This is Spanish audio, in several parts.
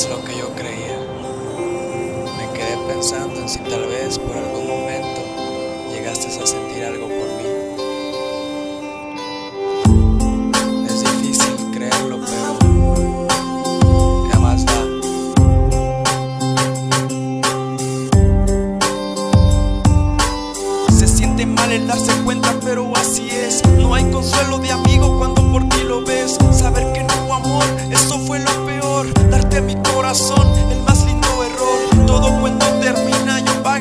eras lo que yo creía. Me quedé pensando en si tal vez por algún momento llegaste a sentir algo por mí. Es difícil creerlo, pero ¿qué más da? Se siente mal el darse cuenta, pero así es. No hay consuelo de amigo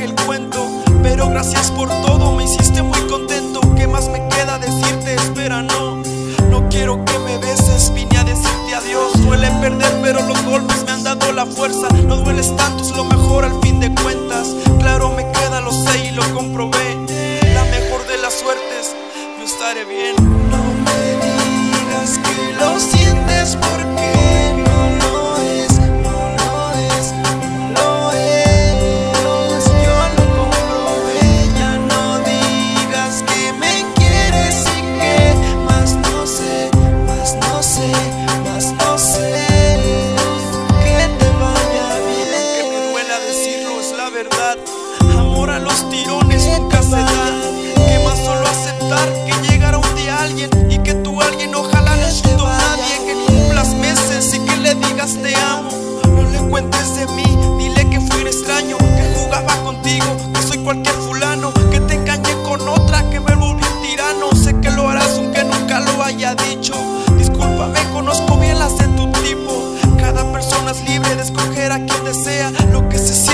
el cuento. Pero gracias por todo, me hiciste muy contento. ¿Qué más me queda decirte? Espera, no. No quiero que me beses, vine a decirte adiós. Duele perder, pero los golpes me han dado la fuerza. No dueles tanto, es lo mejor al fin de cuentas. Claro, me queda, lo sé y lo comprobé. La mejor de las suertes, yo estaré bien. No me digas que lo sientes porque verdad. Amor a los tirones nunca se da. Que más solo aceptar que llegara un día alguien y que tú alguien ojalá no a nadie. Que cumplas meses y que le digas te amo. No le cuentes de mí, dile que fui un extraño, que jugaba contigo, que soy cualquier fulano, que te engañé con otra, que me volví un tirano. Sé que lo harás aunque nunca lo haya dicho. Discúlpame, conozco bien las de tu tipo. Cada persona es libre de escoger a quien desea. Lo que se siente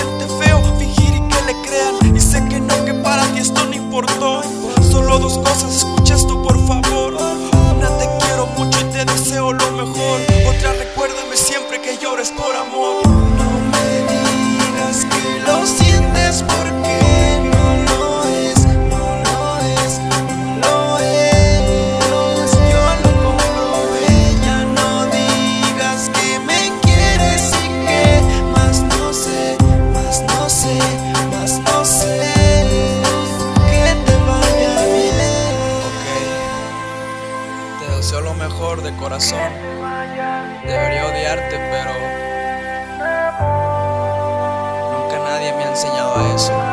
deseo lo mejor de corazón. Debería odiarte, pero nunca nadie me ha enseñado a eso.